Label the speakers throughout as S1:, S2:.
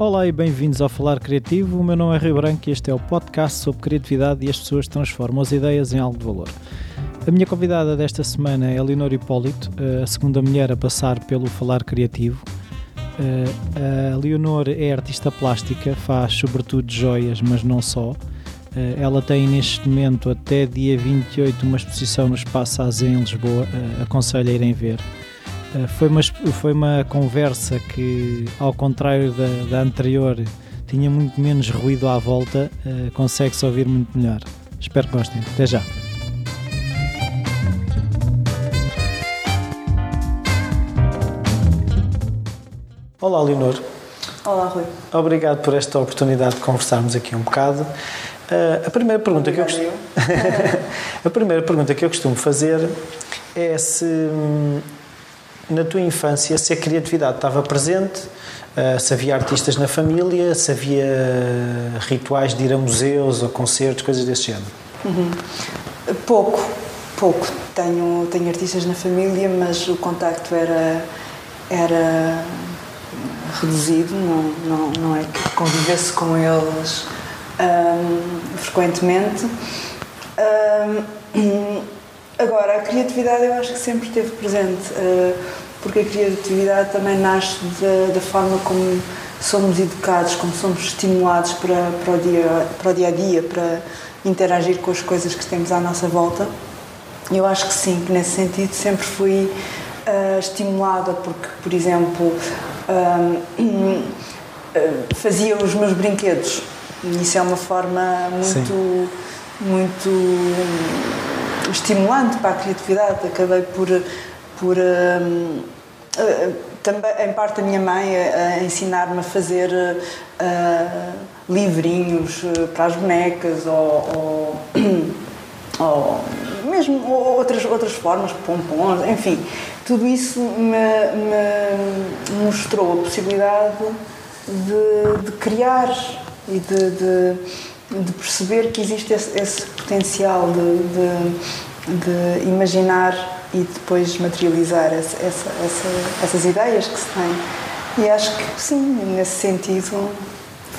S1: Olá e bem-vindos ao Falar Criativo. O meu nome é Rio Branco e este é o podcast sobre criatividade e as pessoas transformam as ideias em algo de valor. A minha convidada desta semana é Leonor Hipólito, a segunda mulher a passar pelo Falar Criativo. A Leonor é artista plástica, faz sobretudo joias, mas não só. Ela tem neste momento até dia 28 uma exposição no Espaço AZ em Lisboa, aconselho a irem ver. Foi uma, foi uma conversa que, ao contrário da, da anterior, tinha muito menos ruído à volta, consegue-se ouvir muito melhor. Espero que gostem. Até já. Olá, Leonor.
S2: Olá, Rui.
S1: Obrigado por esta oportunidade de conversarmos aqui um bocado. Uh, a primeira pergunta que eu costumo... a primeira pergunta que eu costumo fazer é se hum, na tua infância se a criatividade estava presente, uh, se havia artistas na família, se havia rituais de ir a museus ou concertos, coisas desse género.
S2: Uhum. Pouco, pouco. Tenho, tenho artistas na família, mas o contacto era era reduzido, não, não, não é que convivesse com eles frequentemente. Agora, a criatividade eu acho que sempre esteve presente, uh, porque a criatividade também nasce da, da, forma como somos educados, como somos estimulados para, para, o dia, para o dia a dia, para interagir com as coisas que temos à nossa volta. Eu acho que sim, que nesse sentido sempre fui uh, estimulada, porque, por exemplo, uh, fazia os meus brinquedos. Isso é uma forma muito, muito estimulante para a criatividade. Acabei por, por uh, também, em parte, a minha mãe a, ensinar-me a fazer uh, livrinhos para as bonecas ou, ou, ou mesmo outras, outras formas, pompons, enfim. Tudo isso me, me mostrou a possibilidade de, de criar e de, de, de, perceber que existe esse, esse potencial de, de, imaginar e depois materializar essa, essa, essa, essas ideias que se tem. E acho que sim, nesse sentido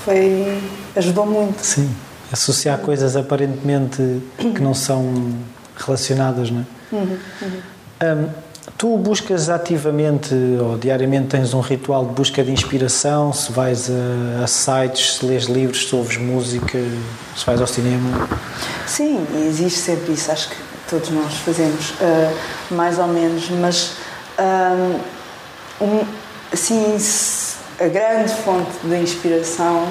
S2: foi ajudou muito.
S1: Sim, associar coisas aparentemente que não são relacionadas, não é? Uhum, uhum. Um, tu buscas ativamente ou diariamente tens um ritual de busca de inspiração? Se vais a, a sites, se lês livros, se ouves música, se vais ao cinema?
S2: Sim, existe sempre isso. Acho que todos nós fazemos, uh, mais ou menos, mas um, assim, a grande fonte de inspiração.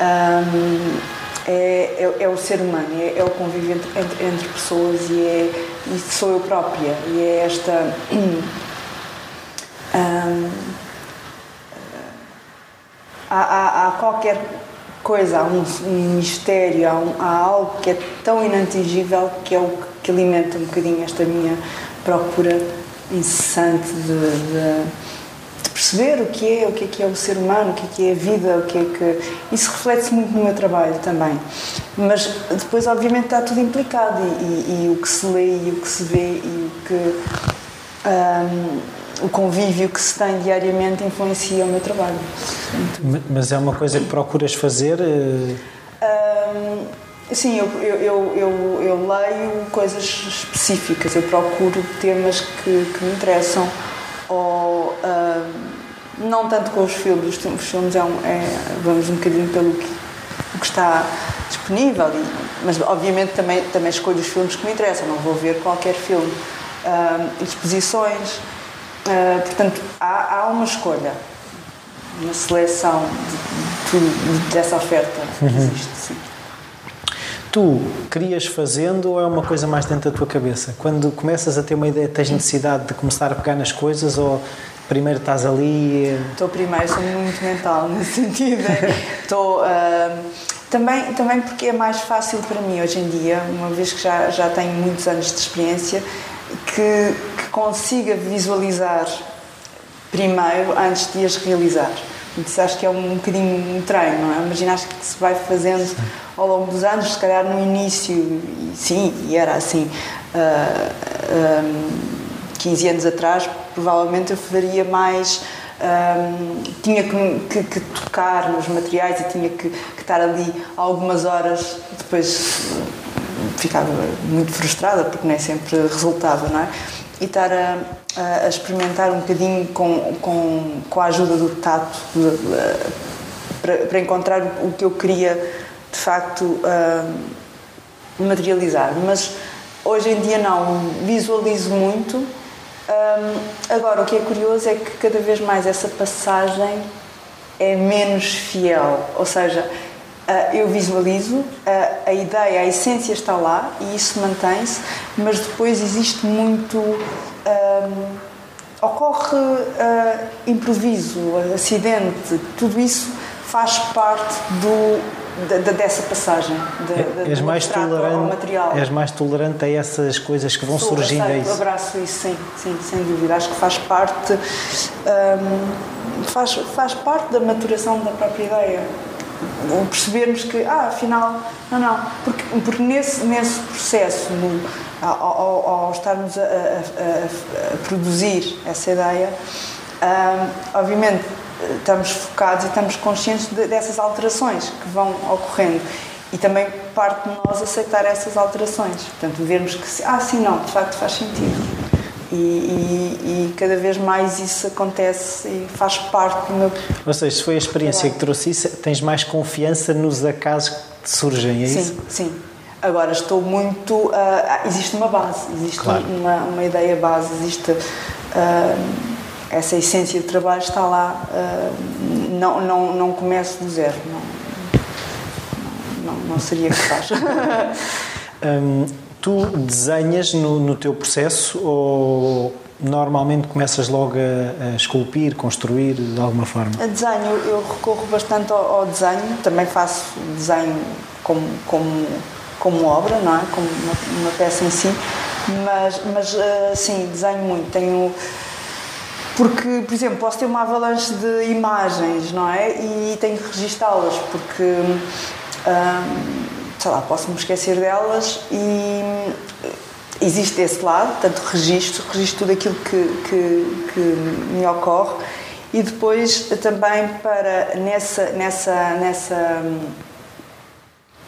S2: Um, é, é, é, o ser humano, é, é o convívio entre, entre, pessoas e, é, e sou eu própria. E é esta. Um, há, há, há, qualquer coisa, há um, um mistério, há, um, há, algo que é tão inatingível que é o que alimenta um bocadinho esta minha procura incessante de, de perceber o que é, o que é que é o ser humano, o que é que é a vida, o que é que... Isso reflete-se muito no meu trabalho também. Mas depois, obviamente, está tudo implicado e, e, e o que se lê e o que se vê e o que... Um, o convívio que se tem diariamente influencia o meu trabalho.
S1: Mas é uma coisa que procuras fazer? Um,
S2: sim, eu, eu, eu, eu, leio coisas específicas, eu procuro temas que, que me interessam ou não tanto com os filmes, os filmes é, um, é vamos um bocadinho pelo que, que está disponível, e, mas obviamente também, também escolho os filmes que me interessam, não vou ver qualquer filme. Uh, exposições, uh, portanto, há, há, uma escolha, uma seleção de, de, dessa oferta que uhum. existe, sim.
S1: Tu querias fazendo ou é uma coisa mais dentro da tua cabeça? Quando começas a ter uma ideia, tens necessidade de começar a pegar nas coisas ou primeiro estás ali?
S2: Estou primeiro, sou muito mental nesse sentido. Estou. Uh, também, também porque é mais fácil para mim hoje em dia, uma vez que já, já tenho muitos anos de experiência, que, que consiga visualizar primeiro antes de as realizar. Isso acho que é um bocadinho um treino, não é? Uma ginástica que se vai fazendo ao longo dos anos, se calhar no início, e, sim, e era assim, uh, um, 15 anos atrás, provavelmente eu faria mais um, tinha que, que, que, tocar nos materiais e tinha que, que estar ali algumas horas, depois ficava muito frustrada porque nem sempre resultava, não é? E estar a, a experimentar um bocadinho com, com, com a ajuda do tato para, para encontrar o que eu queria de facto uh, materializar. Mas hoje em dia não, visualizo muito. Um, agora, o que é curioso é que cada vez mais essa passagem é menos fiel, ou seja, Uh, eu visualizo, uh, a ideia, a essência está lá e isso mantém-se, mas depois existe muito. Um, ocorre uh, improviso, acidente, tudo isso faz parte do, de, dessa passagem. De,
S1: de, és, mais tolerante, és mais tolerante a essas coisas que vão Sou, surgindo.
S2: Aceito, é abraço isso, sim, sim, sem dúvida. Acho que faz parte, um, faz, faz parte da maturação da própria ideia percebermos que, ah, afinal, não, não, porque, porque nesse, nesse processo, no, ao, ao, ao, estarmos a, a, a, a, produzir essa ideia, um, obviamente estamos focados e estamos conscientes de, dessas alterações que vão ocorrendo e também parte de nós aceitar essas alterações, portanto vermos que, ah, sim, não, de facto faz sentido. E, e, e, cada vez mais isso acontece e faz parte do meu.
S1: Ou seja, se foi a experiência que trouxe isso, tens mais confiança nos acasos que surgem, é
S2: sim,
S1: isso?
S2: Sim, sim. Agora estou muito. Uh, existe uma base, existe claro. uma, uma ideia base, existe. Uh, essa essência de trabalho está lá, uh, não, não, não começo do zero, não, não, não seria capaz.
S1: um, Tu desenhas no, no teu processo ou normalmente começas logo a, a, esculpir, construir de alguma forma?
S2: A desenho, eu recorro bastante ao, ao desenho, também faço desenho como, como, como obra, não é? Como uma, uma peça em si, mas, mas uh, sim, desenho muito. Tenho. Porque, por exemplo, posso ter uma avalanche de imagens, não é? E tenho que registá-las, porque. Uh, sei lá, posso-me esquecer delas e existe esse lado, portanto, registro, registro tudo aquilo que, que, que me ocorre e depois também para nessa, nessa, nessa,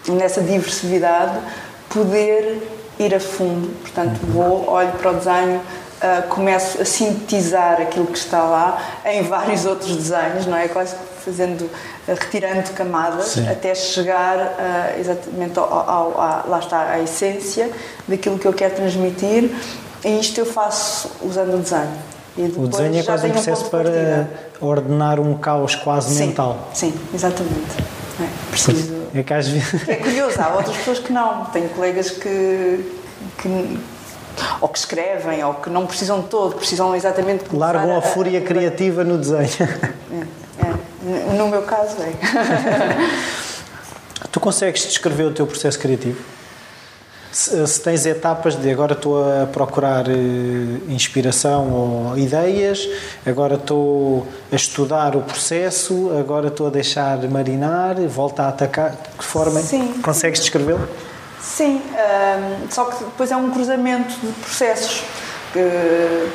S2: nessa diversidade poder ir a fundo. Portanto, vou, olho para o desenho, uh, começo a sintetizar aquilo que está lá em vários outros desenhos, não é? Quase fazendo retirando camadas Sim. até chegar uh, exatamente ao, ao, ao, lá está a essência daquilo que eu quero transmitir e isto eu faço usando o desenho.
S1: o desenho é quase um processo um para ordenar um caos quase
S2: sim,
S1: mental.
S2: Sim, exatamente. É, preciso.
S1: É, que às vezes...
S2: é curioso, há outras pessoas que não. Tenho colegas que, que ou que escrevem, ou que não precisam de todo, precisam exatamente
S1: Largam a, a fúria a... criativa no desenho.
S2: É, é. No meu caso, é.
S1: tu consegues descrever o teu processo criativo? Se, se, tens etapas de agora estou a procurar eh, inspiração ou ideias, agora estou a estudar o processo, agora estou a deixar marinar, volta a atacar, de que forma Sim. consegues descrevê-lo?
S2: Sim, um, só que depois é um cruzamento de processos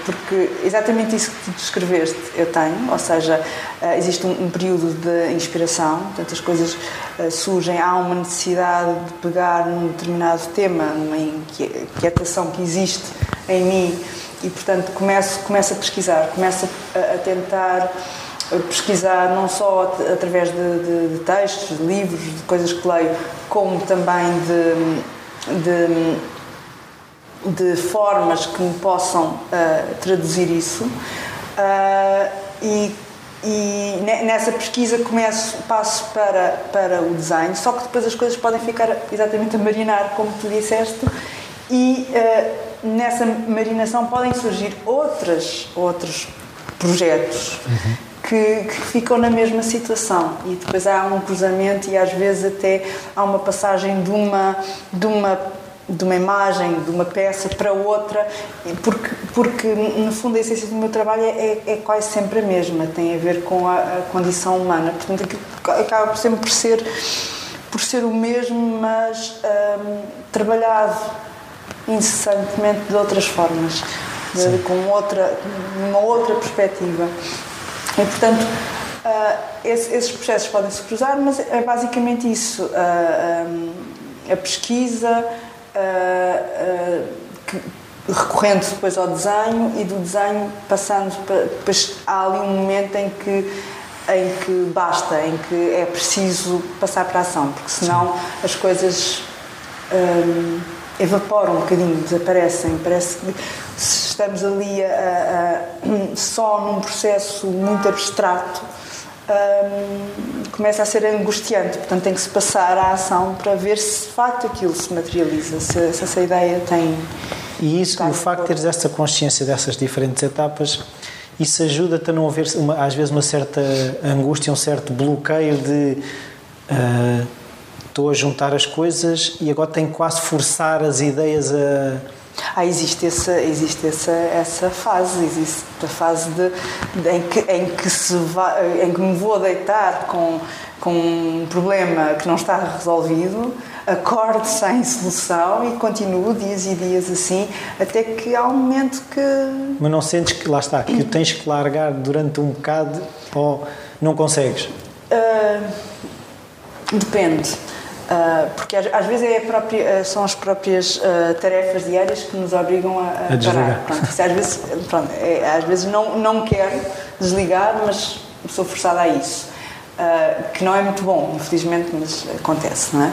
S2: porque exatamente isso que tu descreveste eu tenho, ou seja, eh, existe um, período de inspiração, portanto as coisas eh, surgem, há uma necessidade de pegar num determinado tema, numa inquietação que existe em mim e portanto começo, começo a pesquisar, começo a, tentar pesquisar não só através de, de, de, textos, de livros, de coisas que leio, como também de, de de formas que me possam uh, traduzir isso. Uh, e, e, nessa pesquisa começo, passo para, para o design, só que depois as coisas podem ficar exatamente a marinar, como tu disseste, e uh, nessa marinação podem surgir outras, outros projetos uhum. Que, que, ficam na mesma situação e depois há um cruzamento e às vezes até há uma passagem de uma, de uma de uma imagem, de uma peça para outra, porque, porque no fundo a essência do meu trabalho é, é quase sempre a mesma, tem a ver com a, a condição humana. Portanto, acaba sempre por ser, por ser o mesmo, mas um, trabalhado incessantemente de outras formas, de, com outra, uma outra perspectiva. E, portanto, uh, esse, esses processos podem se cruzar, mas é basicamente isso. Uh, um, a pesquisa, que, recorrendo depois ao desenho e do desenho passando para. Depois há ali um momento em que em que basta, em que é preciso passar para a ação, porque senão as coisas hum, evaporam um bocadinho, desaparecem. Parece que se estamos ali a, a, só num processo muito abstrato, hum, começa a ser angustiante. Portanto, tem que se passar à ação para ver se de facto aquilo se materializa, se, se essa ideia tem.
S1: E isso, o facto de teres essa consciência dessas diferentes etapas isso ajuda-te a não haver, uma, às vezes, uma certa angústia, um certo bloqueio de uh, estou a juntar as coisas e agora tenho quase forçar as ideias a.
S2: Ah, existe essa, existe essa, essa fase, existe a fase de, de em, que, em, que se vai, em que me vou deitar com, com um problema que não está resolvido acorde sem solução e continuo dias e dias assim, até que há um momento que.
S1: Mas não sentes que, lá está, que o tens que largar durante um bocado ou não consegues? Uh,
S2: depende. Uh, porque às, às, vezes é própria, são as próprias uh, tarefas diárias que nos obrigam a, a, a parar. Pronto, às vezes, pronto, é, às vezes não, não quero desligar, mas sou forçada a isso. Uh, que não é muito bom, infelizmente, mas acontece, não é?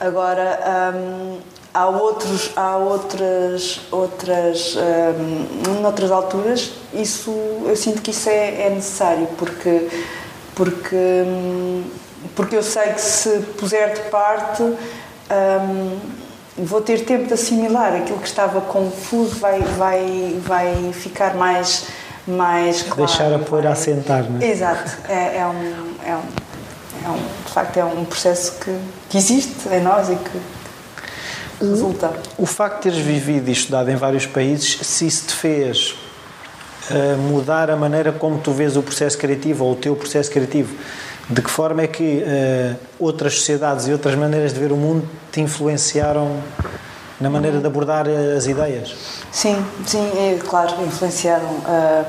S2: Agora, um, há outros, há outras, outras, um, noutras alturas, isso, eu sinto que isso é, é necessário, porque, porque, um, porque eu sei que se puser de parte, um, vou ter tempo de assimilar aquilo que estava confuso, vai, vai, vai ficar mais mais claro.
S1: Deixar a poeira assentar, não é?
S2: Exato. É, é, um, é, um, é um, de facto, é um processo que, que existe em nós e que resulta.
S1: O, o facto de teres vivido e estudado em vários países, se isso te fez uh, mudar a maneira como tu vês o processo criativo ou o teu processo criativo, de que forma é que uh, outras sociedades e outras maneiras de ver o mundo te influenciaram na maneira de abordar as ideias?
S2: Sim, sim, é, claro, influenciaram. Uh,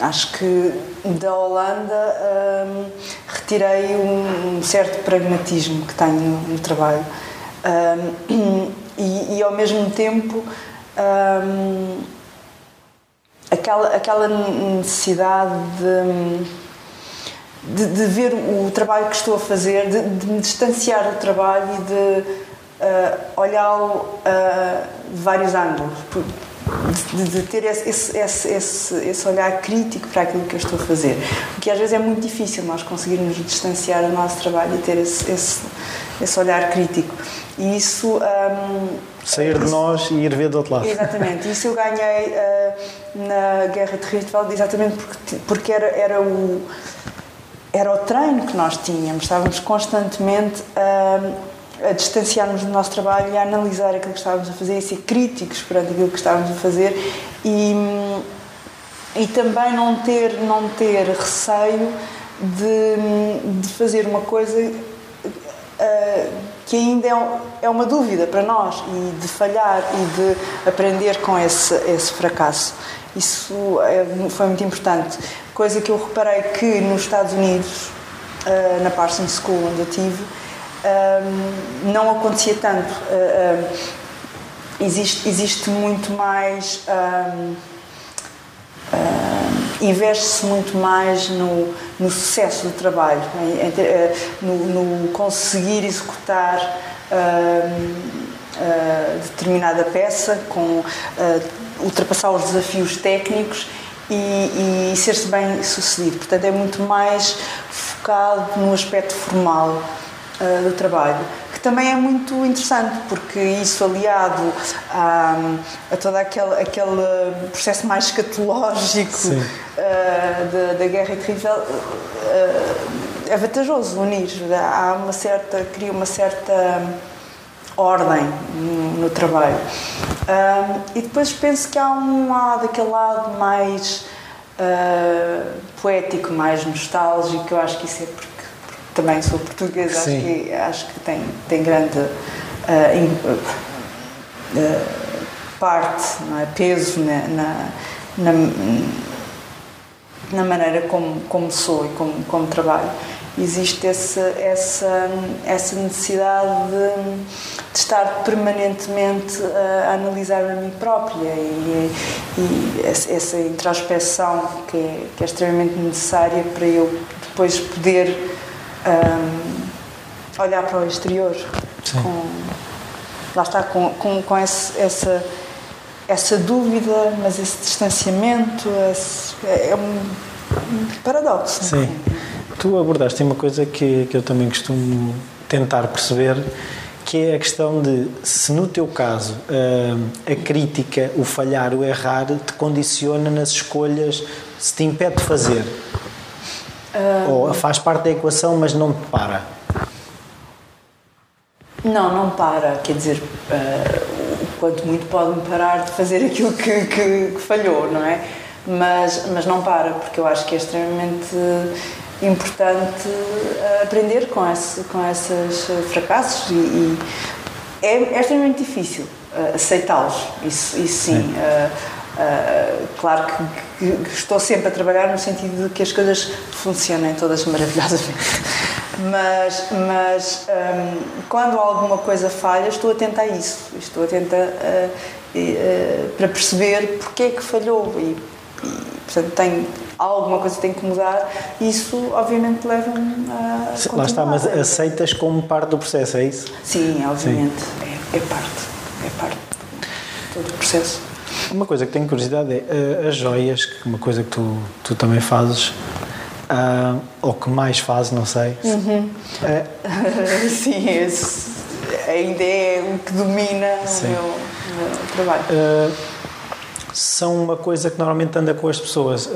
S2: acho que da Holanda uh, retirei um, um, certo pragmatismo que tenho no, trabalho e, e, ao mesmo tempo aquela, aquela necessidade de, de, de, ver o trabalho que estou a fazer, de, de me distanciar do trabalho e de uh, olhá-lo uh, de vários ângulos, de, de ter esse, esse, esse, esse, olhar crítico para aquilo que eu estou a fazer. Porque às vezes é muito difícil nós conseguirmos distanciar o nosso trabalho e ter esse, esse, esse olhar crítico. E isso. Um,
S1: Sair de nós e ir ver do outro lado.
S2: Exatamente. Isso eu ganhei uh, na Guerra de Riftwald exatamente porque, porque era, era o era o treino que nós tínhamos, estávamos constantemente a, a distanciarmos do nosso trabalho e a analisar aquilo que estávamos a fazer e ser críticos perante aquilo que estávamos a fazer e, e também não ter, não ter receio de, de fazer uma coisa uh, que ainda é, é uma dúvida para nós e de falhar e de aprender com esse, esse fracasso. Isso é, foi muito importante. Coisa que eu reparei que nos Estados Unidos, uh, na Parsons School onde eu tive, um, não acontecia tanto. Uh, existe, existe muito mais. Um, investe-se muito mais no, no sucesso do trabalho, eh, no, no conseguir executar determinada peça, com ultrapassar os desafios técnicos e, e ser-se bem sucedido. Portanto, é muito mais focado no aspecto formal uh, do trabalho, que também é muito interessante, porque isso aliado a, a todo aquele, aquele processo mais escatológico uh, da, da guerra terrível, uh, é vantajoso unir. Há uma certa, cria uma certa ordem no, no trabalho. e depois penso que há um lado, aquele lado mais uh, poético, mais nostálgico, eu acho que isso é porque também sou portuguesa, acho que, acho que tem, tem grande uh, in, uh, parte, é? peso na, na, na, na maneira como, como sou e como, como trabalho. Existe essa, essa, essa necessidade de, de estar permanentemente a, analisar a mim própria e, e essa introspeção que é, que é, extremamente necessária para eu depois poder um, olhar para o exterior. Com, lá está, com, com, com esse, essa essa dúvida, mas esse distanciamento esse, é, é um, paradoxo.
S1: Sim. Tu abordaste uma coisa que, que eu também costumo tentar perceber, que é a questão de se no teu caso a crítica, o falhar, o errar te condiciona nas escolhas, se te impede de fazer. Um... Ou faz parte da equação, mas não te para.
S2: Não, não para. Quer dizer, uh, quanto muito pode-me parar de fazer aquilo que, que, que, falhou, não é? Mas, mas não para, porque eu acho que é extremamente importante eh, aprender com, esse, com esses fracassos e, e é, é, extremamente difícil uh, aceitá-los, isso, isso sim. Uh, uh, claro que, que, estou sempre a trabalhar no sentido de que as coisas funcionem todas maravilhosamente. Mas, mas um, quando alguma coisa falha, estou atenta a isso, estou atenta a, a, para perceber porque é que falhou e, e portanto, tem alguma coisa que tem que mudar, isso obviamente leva-me a.
S1: Lá está, mas aceitas como parte do processo, é isso?
S2: Sim, obviamente, Sim. É, é, parte, é parte de todo o processo.
S1: Uma coisa que tenho curiosidade é eh, as joias, que é uma coisa que tu, tu também fazes uh, ou que mais faz, não sei.
S2: Uhum. Uh, Sim, esse ainda é o que domina o meu, o meu, trabalho. Uh,
S1: são uma coisa que normalmente anda com as pessoas.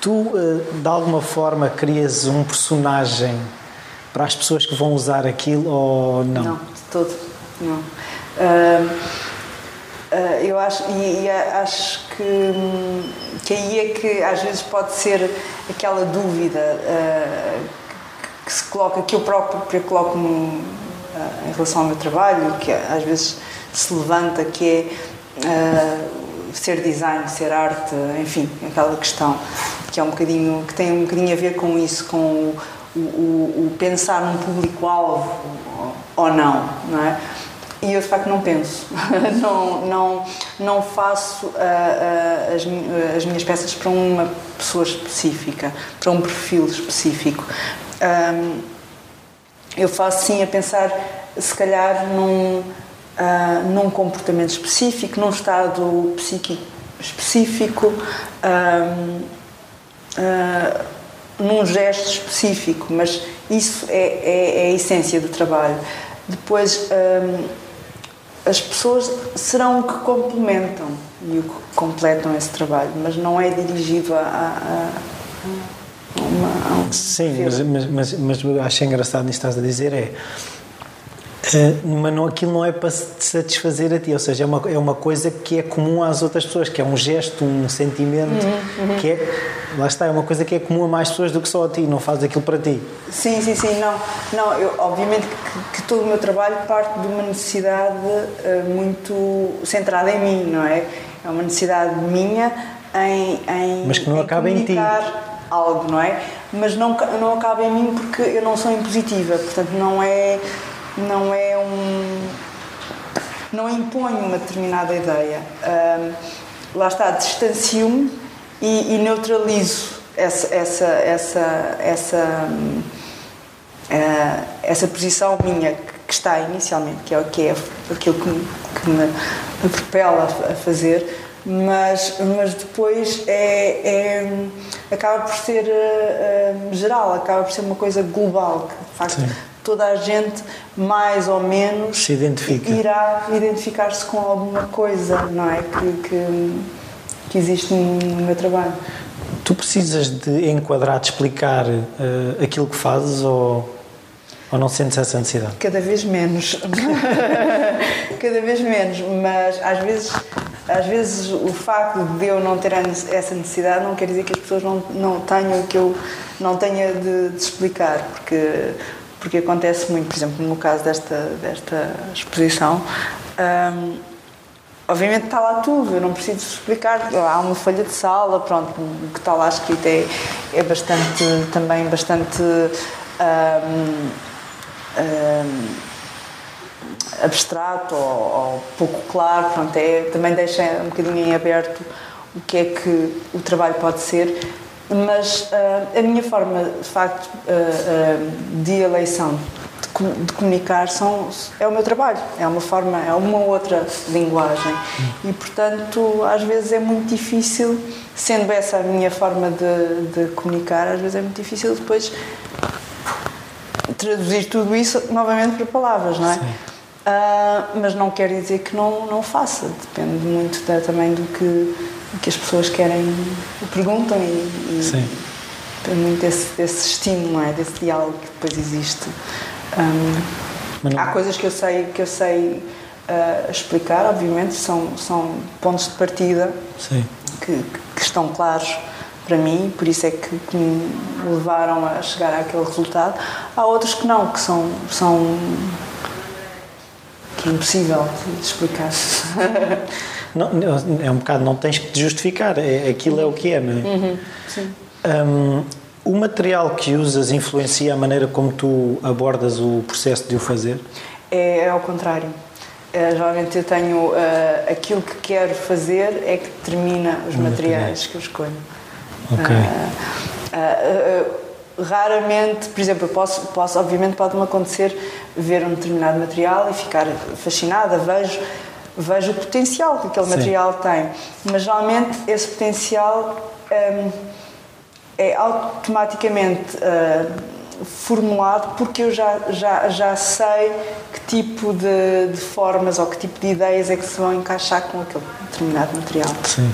S1: tu, de alguma forma, crias um personagem para as pessoas que vão usar aquilo ou não?
S2: Não, de todo. Não. Uh, eu acho, e, e, acho que, que aí é que às vezes pode ser aquela dúvida uh, que se coloca, que eu próprio coloco em relação ao meu trabalho, que às vezes se levanta, que é ser design, ser arte, enfim, aquela questão que é um bocadinho, que tem um bocadinho a ver com isso, com o, o, o pensar num público-alvo ou não, não é? E eu de facto não penso, não, não, não faço uh, uh, as, as, minhas peças para uma pessoa específica, para um perfil específico. Um, eu faço sim a pensar, se calhar, num, uh, num comportamento específico, num estado psíquico específico, um, num gesto específico, mas isso é, é, é a essência do trabalho. Depois, um, as pessoas serão o que complementam e o que completam esse trabalho, mas não é dirigido a, a, a uma. A um
S1: Sim, mas, mas, mas, mas acho engraçado nisso que estás a dizer é Uh, mas não, aquilo não é para te satisfazer a ti, ou seja, é uma, é uma coisa que é comum às outras pessoas, que é um gesto, um sentimento, uhum, uhum. que é, lá está, é uma coisa que é comum a mais pessoas do que só a ti, não faz aquilo para ti.
S2: Sim, sim, sim, não, não eu, obviamente que, que todo o meu trabalho parte de uma necessidade uh, muito centrada em mim, não é? É uma necessidade minha em, em
S1: Mas que não
S2: em
S1: acaba em ti.
S2: algo, não é? Mas não, não acaba em mim porque eu não sou impositiva, portanto não é não é um. não impõe uma determinada ideia. Um, lá está, distancio-me e, e, neutralizo essa, essa, essa, essa, uh, essa posição minha que está inicialmente, que é, que é aquilo que me, que me, me propela a fazer, mas, mas depois é, é, acaba por ser uh, geral, acaba por ser uma coisa global, que de facto Sim toda a gente mais ou menos
S1: se identifica.
S2: irá identificar-se com alguma coisa, não é? Que, que, que, existe no meu trabalho.
S1: Tu precisas de enquadrar, de explicar uh, aquilo que fazes ou, ou não sentes essa necessidade?
S2: Cada vez menos. Cada vez menos, mas às vezes às vezes o facto de eu não ter essa necessidade não quer dizer que as pessoas não, não tenham que eu não tenha de, de explicar, porque porque acontece muito, por exemplo, no caso desta, desta exposição, um, obviamente está lá tudo, eu não preciso explicar. Há uma folha de sala, pronto, o que está lá escrito é, é bastante, também bastante. Um, um, abstrato ou, ou, pouco claro, pronto, é, também deixa um bocadinho em aberto o que é que o trabalho pode ser, mas uh, a minha forma, de facto, uh, de eleição de, comunicar são, é o meu trabalho, é uma forma, é uma outra linguagem. E, portanto, às vezes é muito difícil, sendo essa a minha forma de, de comunicar, às vezes é muito difícil depois traduzir tudo isso novamente para palavras, não é? Uh, mas não quer dizer que não, não faça, depende muito da, também do que, que as pessoas querem, perguntam e, e
S1: Sim.
S2: tem muito desse estímulo, é? desse diálogo que depois existe. Um. Há coisas que eu sei, que eu sei uh, explicar, obviamente, são, são pontos de partida que, que, estão claros para mim, por isso é que, que, me levaram a chegar àquele resultado. Há outros que não, que são, são que é impossível de explicar.
S1: não, é um bocado, não tens que te justificar, é, aquilo é o que é, não é?
S2: Uhum, sim.
S1: Um, o material que usas influencia a maneira como tu abordas o processo de o fazer?
S2: É, é ao contrário. Uh, geralmente eu tenho uh, aquilo que quero fazer é que determina os materiais que eu escolho.
S1: Ok.
S2: Uh, raramente, por exemplo, eu posso, posso obviamente pode-me acontecer ver um determinado material e ficar fascinada, vejo, vejo o potencial que aquele Sim. material tem, mas geralmente esse potencial um, é automaticamente uh, formulado porque eu já, já, já sei que tipo de, de formas ou que tipo de ideias é que se vão encaixar com aquele determinado material.
S1: Sim.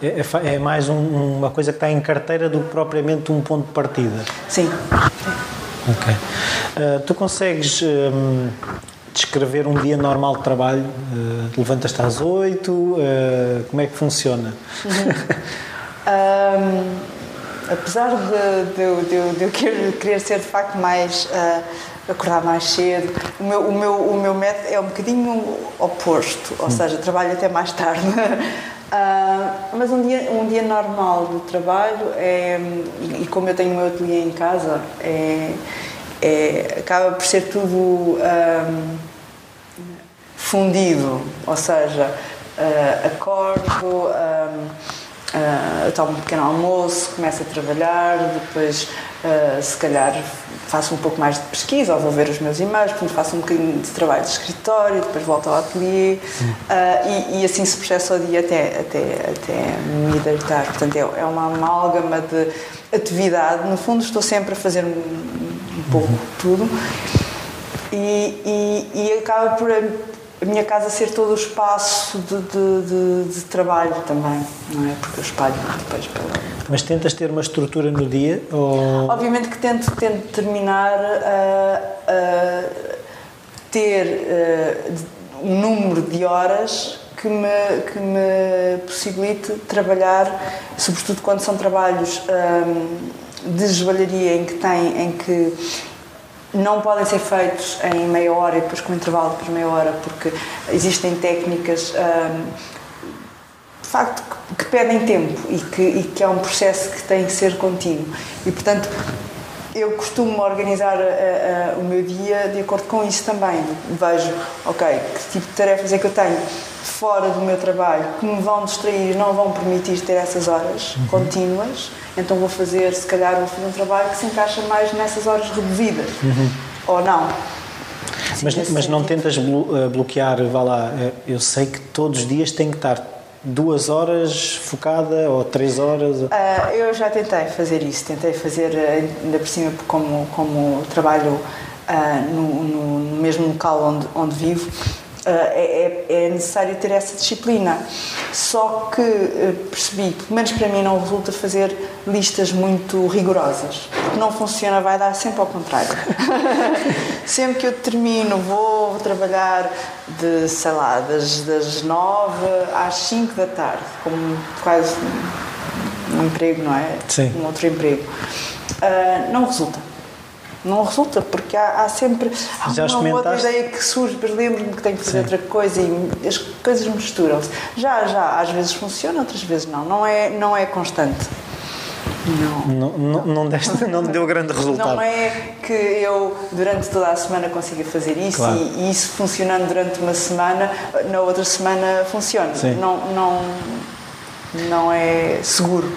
S1: É? é, é, é, mais um, uma coisa que está em carteira do que propriamente um ponto de partida.
S2: Sim.
S1: Ok. Uh, tu consegues um, descrever um dia normal de trabalho? Uh, Levantas-te às oito? Uh, como é que funciona?
S2: um, apesar de, de, de, de, eu querer ser de facto mais acordar mais cedo. O meu, o meu, o meu método é um bocadinho oposto, ou hum. seja, trabalho até mais tarde. Uh, mas um dia, um dia normal de trabalho, é, e como eu tenho o meu ateliê em casa, é, é, acaba por ser tudo um, fundido, ou seja, uh, acordo, um, uh, tomo um pequeno almoço, começo a trabalhar, depois uh, se calhar faço um pouco mais de pesquisa ou vou ver os meus e-mails, faço um bocadinho de trabalho de escritório, depois volto ao ateliê uh, e, e, assim se processa o dia até, até, até me deitar. Portanto é, é uma amálgama de atividade, no fundo estou sempre a fazer pouco uhum. tudo e, e, e acaba por a minha casa ser todo o espaço de, de, de, de, trabalho também, não é? Porque eu espalho depois pela.
S1: Mas tentas ter uma estrutura no dia? Ou...
S2: Obviamente que tento, tento terminar a, a ter uh, um número de horas que me, que me possibilite trabalhar, sobretudo quando são trabalhos um, de joalharia em que tem, em que não podem ser feitos em meia hora e depois com intervalo depois meia hora, porque existem técnicas hum, de facto que, que, pedem tempo e que, e que é um processo que tem que ser contínuo. E portanto eu costumo organizar a, a, o meu dia de acordo com isso também. Vejo, ok, que tipo de tarefas é que eu tenho fora do meu trabalho que me vão distrair e não vão permitir ter essas horas uhum. contínuas, então vou fazer, se calhar, vou fazer um trabalho que se encaixa mais nessas horas reduzidas.
S1: Uhum.
S2: Ou não.
S1: Mas, mas não tentas eh, bloquear, vá lá, eu sei que todos os dias tem que estar duas horas focada ou três horas? Uh,
S2: eu já tentei fazer isso, tentei fazer, ainda por cima, como, como trabalho uh, no, no, mesmo local onde, onde vivo, é, é, necessário ter essa disciplina. Só que uh, percebi, pelo menos para mim, não resulta fazer listas muito rigorosas. Porque não funciona, vai dar sempre ao contrário. sempre que eu termino, vou, vou trabalhar de, sei lá, das, das nove às cinco da tarde, como quase um, um emprego, não é?
S1: Sim.
S2: Um outro emprego. Uh, não resulta não resulta, porque há, há sempre há
S1: Já
S2: uma outra ideia que surge, mas lembro-me que tenho que fazer Sim. outra coisa e as coisas misturam-se. Já, já, às vezes funciona, outras vezes não. Não é, não é constante.
S1: Não. Não, não, deste, não deu grande resultado.
S2: Não é que eu, durante toda a semana, consiga fazer isso claro. e, e, isso funcionando durante uma semana, na outra semana funciona. Sim. Não, não, não é seguro.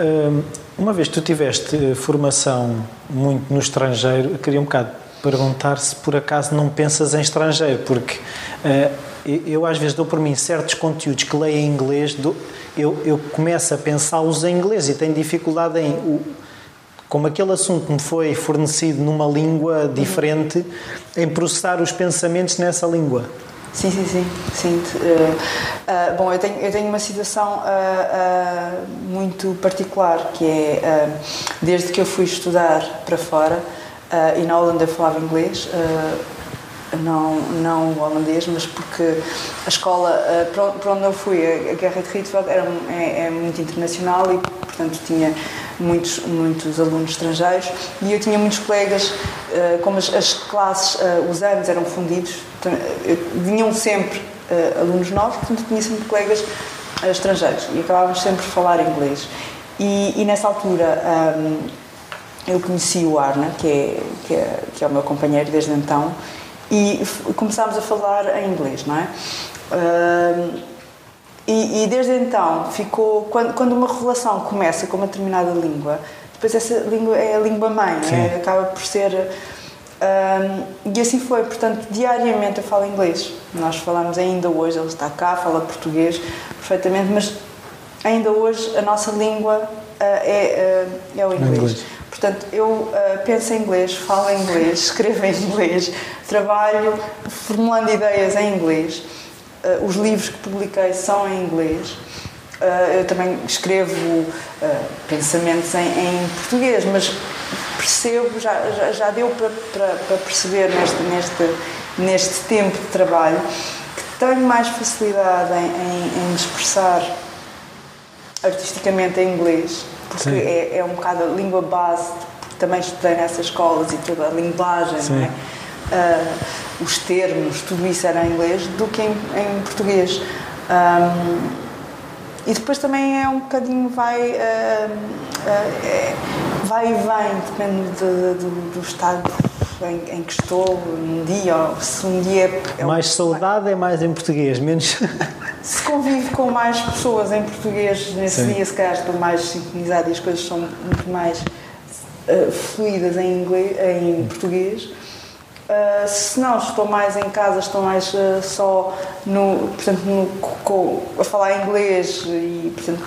S1: Hum, uma vez tu tiveste formação muito no estrangeiro, eu queria um bocado perguntar se por acaso não pensas em estrangeiro, porque uh, eu às vezes dou por mim certos conteúdos que leio em inglês, dou, eu, eu começo a pensá-los em inglês e tenho dificuldade em. O, como aquele assunto me foi fornecido numa língua diferente, em processar os pensamentos nessa língua.
S2: Sim, sim, sim. sim. Uh, uh, bom, eu tenho, eu tenho uma situação uh, muito particular, que é, desde que eu fui estudar para fora, e na Holanda eu falava inglês, não, não holandês, mas porque a escola para onde eu fui, a Guerra de Rietveld, era, é, é muito internacional e, portanto, tinha muitos, muitos alunos estrangeiros e eu tinha muitos colegas, como as, as classes, os anos eram fundidos, vinham sempre alunos novos, portanto tinha sempre colegas estrangeiros e acabávamos sempre a falar inglês. E, e nessa altura um, eu conheci o Arna, que é, que, é, que é o meu companheiro desde então, e começámos a falar em inglês, não é? Um, e, e, desde então ficou, quando, quando uma relação começa com uma determinada língua, depois essa língua é a língua mãe, é? acaba por ser um, e assim foi, portanto, diariamente eu falo inglês. Nós falamos ainda hoje, ele está cá, fala português perfeitamente, mas ainda hoje a nossa língua uh, é, uh, é o inglês. inglês. Portanto, eu uh, penso em inglês, falo em inglês, escrevo em inglês, trabalho formulando ideias em inglês. Os livros que publiquei são em inglês. eu também escrevo pensamentos em, em português, mas percebo, já, já, já deu para, para, para, perceber neste, neste, neste tempo de trabalho que tenho mais facilidade em, em, em expressar artisticamente em inglês, porque é, é, um bocado a língua base, porque também estudei nessas escolas e toda a linguagem, não é? Uh, os termos, tudo isso era em inglês, do que em, em português. Um, e depois também é um bocadinho, vai. Uh, uh, vai e vem, depende de, de, do estado em, em, que estou, um dia, ou se um dia.
S1: É mais saudade é mais em português, menos.
S2: se convivo com mais pessoas em português, nesse Sim. dia, se calhar estou mais sincronizada e as coisas são muito mais uh, fluídas em, inglês, em português. Uh, se não, estou mais em casa, estou mais uh, só no, portanto, no, com, a falar inglês e, portanto,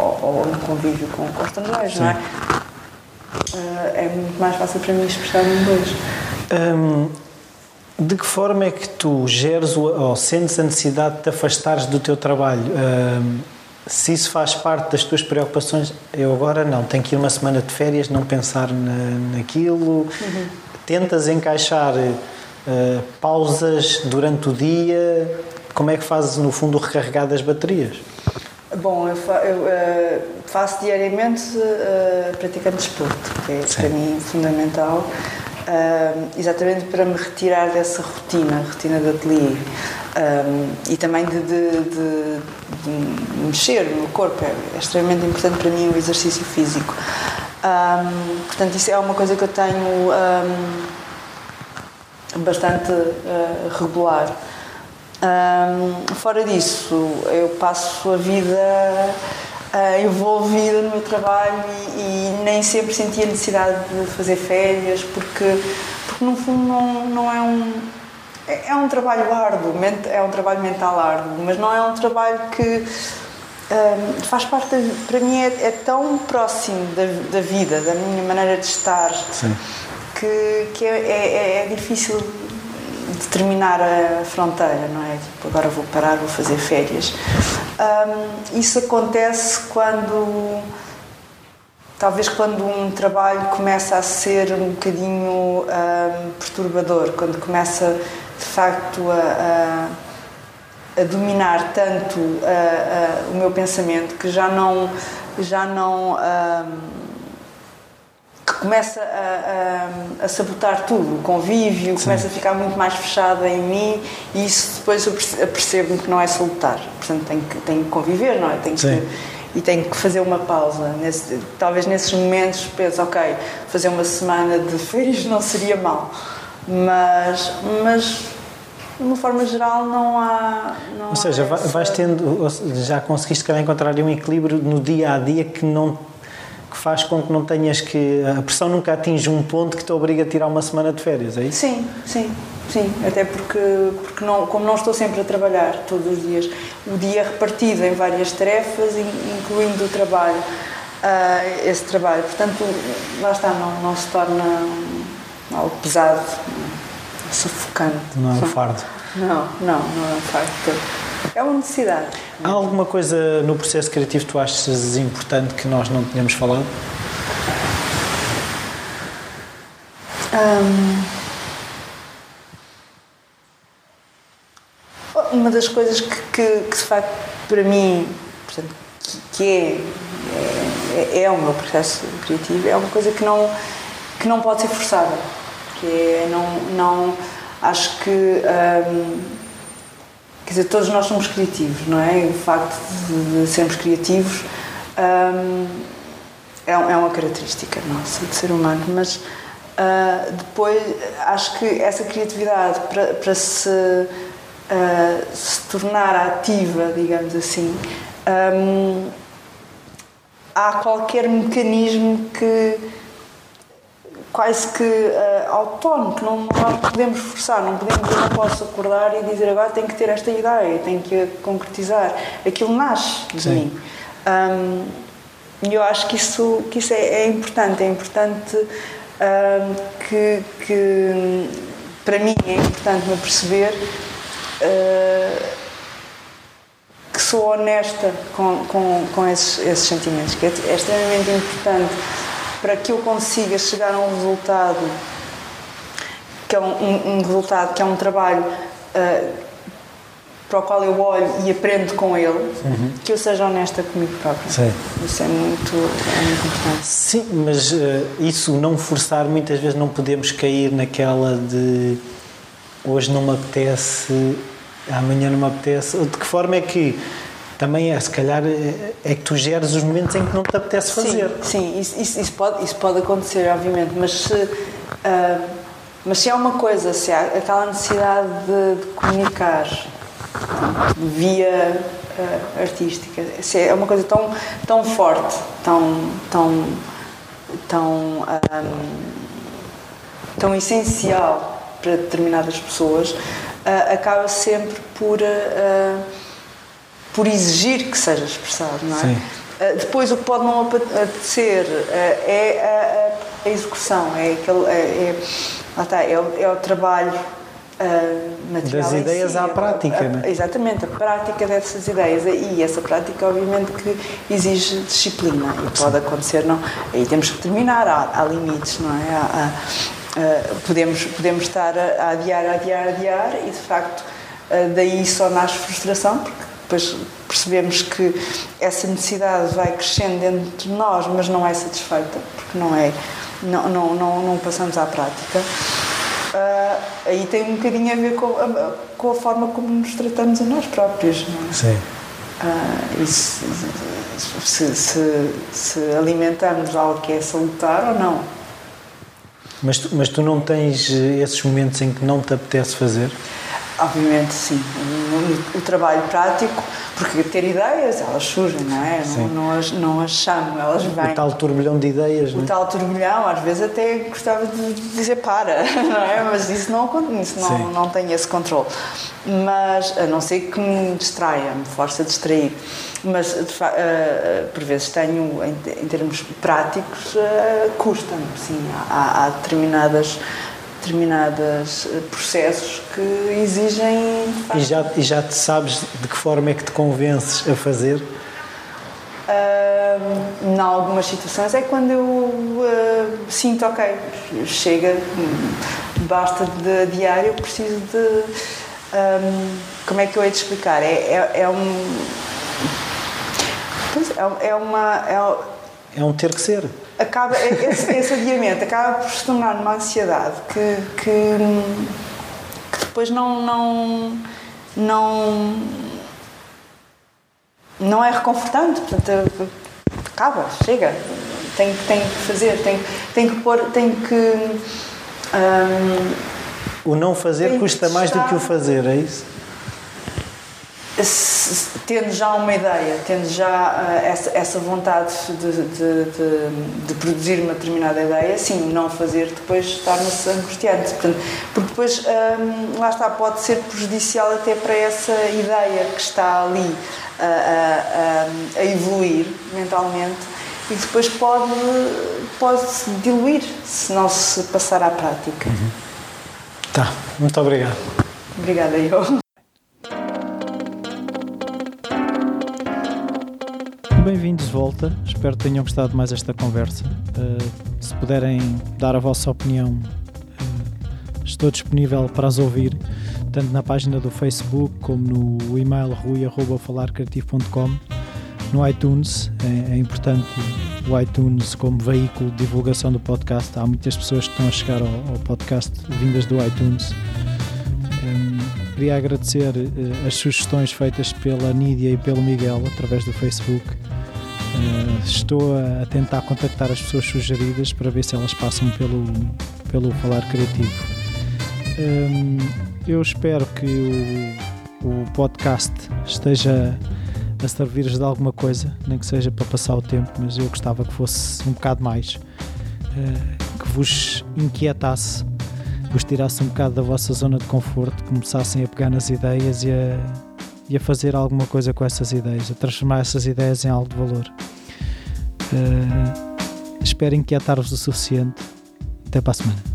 S2: ou, ou um convívio com, com estrangeiros, não é? Uh, é muito mais fácil para mim expressar em inglês.
S1: Um, de que forma é que tu geres ou sentes a necessidade de te afastares do teu trabalho? Um, se isso faz parte das tuas preocupações, eu agora não, tenho que ir uma semana de férias, não pensar na, naquilo. Uhum. Tentas encaixar uh, pausas durante o dia. Como é que fazes, no fundo, o recarregar das baterias?
S2: Bom, eu, fa eu uh, faço diariamente uh, praticando desporto, que é Sim. para mim fundamental, exatamente para me retirar dessa rotina, rotina de ateliê. Um, e também de, de, de, de, mexer no corpo, é, é, extremamente importante para mim o exercício físico. Um, portanto, isso é uma coisa que eu tenho um, bastante regular. Um, fora disso, eu passo a vida uh, envolvida no meu trabalho e, e, nem sempre senti a necessidade de fazer férias, porque, porque no fundo não, não é um. É, é um trabalho árduo, é um trabalho mental árduo, mas não é um trabalho que um, faz parte, da, para mim, é, é, tão próximo da, da vida, da minha maneira de estar, Sim. que, que é, é, é difícil determinar a fronteira, não é? Tipo, agora vou parar, vou fazer férias. Um, isso acontece quando. Talvez quando um trabalho começa a ser um bocadinho um, perturbador, quando começa de facto a, a, a dominar tanto a, o meu pensamento que já não. Já não começa a, a, a sabotar tudo, o convívio, Sim. começa a ficar muito mais fechada em mim e isso depois eu percebo que não é salutar. Portanto, tenho que, tenho que conviver, não é? Tenho que, e tenho que fazer uma pausa. Nesse, talvez nesses momentos penso, ok, fazer uma semana de férias não seria mal, mas, mas de uma forma geral não há. Não
S1: ou seja,
S2: essa...
S1: vais tendo, já conseguiste encontrar um equilíbrio no dia a dia que não que faz com que não tenhas que. A pressão nunca atinge um ponto que te obriga a tirar uma semana de férias, é isso?
S2: Sim, sim, sim. Até porque, porque não, como não estou sempre a trabalhar todos os dias, o dia é repartido em várias tarefas, incluindo o trabalho, uh, esse trabalho. Portanto, lá está, não, não se torna algo pesado, sufocante.
S1: Não é um fardo.
S2: Não, não, não é um fardo. É uma necessidade.
S1: Há alguma coisa no processo criativo que tu achas importante que nós não tínhamos falado?
S2: uma das coisas que, que, que, de facto para mim portanto, que, que é, é, é, o meu processo criativo é uma coisa que não que não pode ser forçada que é não não acho que Quer dizer, todos nós somos criativos, não é? O facto de, de sermos criativos um, é, é, uma característica nossa de ser humano, mas uh, depois acho que essa criatividade para, se, uh, se tornar ativa, digamos assim, um, há qualquer mecanismo que quase que uh, autónomo, que não, não podemos forçar, não podemos, eu não posso acordar e dizer agora tenho que ter esta ideia, tenho que concretizar. Aquilo nasce de Sim. mim. Um, e eu acho que isso, que isso é, é importante, é importante um, que, que, para mim é importante me perceber uh, que sou honesta com, com, com esses, esses sentimentos, que é, é extremamente importante para que eu consiga chegar a um resultado que é um, um, resultado que é um trabalho uh, para o qual eu olho e aprendo com ele, uhum. que eu seja honesta comigo própria. Sim. Isso é muito, é muito importante.
S1: Sim, mas uh, isso não forçar, muitas vezes não podemos cair naquela de hoje não me apetece, amanhã não me apetece. De que forma é que também é, se calhar, é, é que tu geres os momentos em que não te apetece fazer.
S2: Sim, sim isso, isso, isso pode, isso pode acontecer, obviamente, mas se, uh, mas se há uma coisa, se há aquela necessidade de, de comunicar via uh, artística, se é uma coisa tão, tão forte, tão, tão, tão, um, ah, tão essencial para determinadas pessoas, uh, acaba sempre por por exigir que seja expressado, não é? Sim. Uh, depois o que pode não apetecer uh, é a, a, execução, é, aquele, é, é, está, é, o, é o trabalho uh, material.
S1: Das ideias
S2: si,
S1: à prática, a,
S2: não é? Exatamente, a prática dessas ideias. E essa prática, obviamente, que exige disciplina e pode acontecer, não? Aí temos que terminar, há, há limites, não é? Há, há, podemos, podemos estar a adiar, a adiar, a adiar e, de facto, daí só nasce frustração, porque depois percebemos que essa necessidade vai crescendo dentro de nós, mas não é satisfeita, porque não é, não, não, não, não passamos à prática. Uh, aí tem um bocadinho a ver com a, com a forma como nos tratamos a nós próprios. Não é?
S1: Sim.
S2: Uh, se, se, se, se, alimentamos algo que é salutar ou não.
S1: Mas tu, mas tu não tens esses momentos em que não te apetece fazer?
S2: Obviamente, sim. O, o, trabalho prático, porque ter ideias, elas surgem, não é? Não, não, as, não as chamo, elas vêm.
S1: O tal turbilhão de ideias,
S2: O
S1: não
S2: é? tal turbilhão, às vezes até gostava de dizer para, não é? Mas isso não, isso não, não tem esse controle. Mas, a não ser que me distraia, me force a distrair. Mas, uh, por vezes, tenho, em, em termos práticos, uh, custa-me, sim. Há, há determinadas determinados eh, processos que exigem.
S1: E já, e já te sabes de que forma é que te convences a fazer?
S2: Uh, em algumas situações é quando eu uh, sinto, ok, chega, basta de diário, eu preciso de. Um, como é que eu hei de explicar? É, é, é um. É, é uma. É,
S1: é um ter que ser.
S2: Acaba, esse, esse adiamento acaba por se tornar uma ansiedade que, que, que depois não, não, não, não é reconfortante. Portanto, acaba, chega. Tem, tem que fazer, tem, tem que pôr, tem que. Hum,
S1: o não fazer custa mais do que o fazer, é isso?
S2: Tendo já uma ideia, tendo já uh, essa, essa vontade de, de, de, de, produzir uma determinada ideia, sim, não fazer depois torna-se angustiante. Portanto, porque depois, um, ehm, lá está, pode ser prejudicial até para essa ideia que está ali a evoluir mentalmente e depois pode, pode se diluir se não se passar à prática.
S1: Uhum. Tá, muito obrigado.
S2: Obrigada, eu.
S1: Bem-vindos de volta, espero que tenham gostado mais esta conversa. Uh, se puderem dar a vossa opinião, uh, estou disponível para as ouvir, tanto na página do Facebook como no e-mail rui.falarcreativo.com. No iTunes, é, é, importante o iTunes como veículo de divulgação do podcast. Há muitas pessoas que estão a chegar ao, ao podcast vindas do iTunes. Ehm, queria agradecer uh, as sugestões feitas pela Nídia e pelo Miguel através do Facebook. Uh, estou a tentar contactar as pessoas sugeridas para ver se elas passam pelo, pelo Falar Criativo. Um, eu espero que o, o podcast esteja a servir-vos de alguma coisa, nem que seja para passar o tempo, mas eu gostava que fosse um bocado mais, uh, que vos inquietasse, vos tirasse um bocado da vossa zona de conforto, começassem a pegar nas ideias e a e a fazer alguma coisa com essas ideias, a transformar essas ideias em algo de valor. Uh, espero inquietar-vos o suficiente. Até para a semana.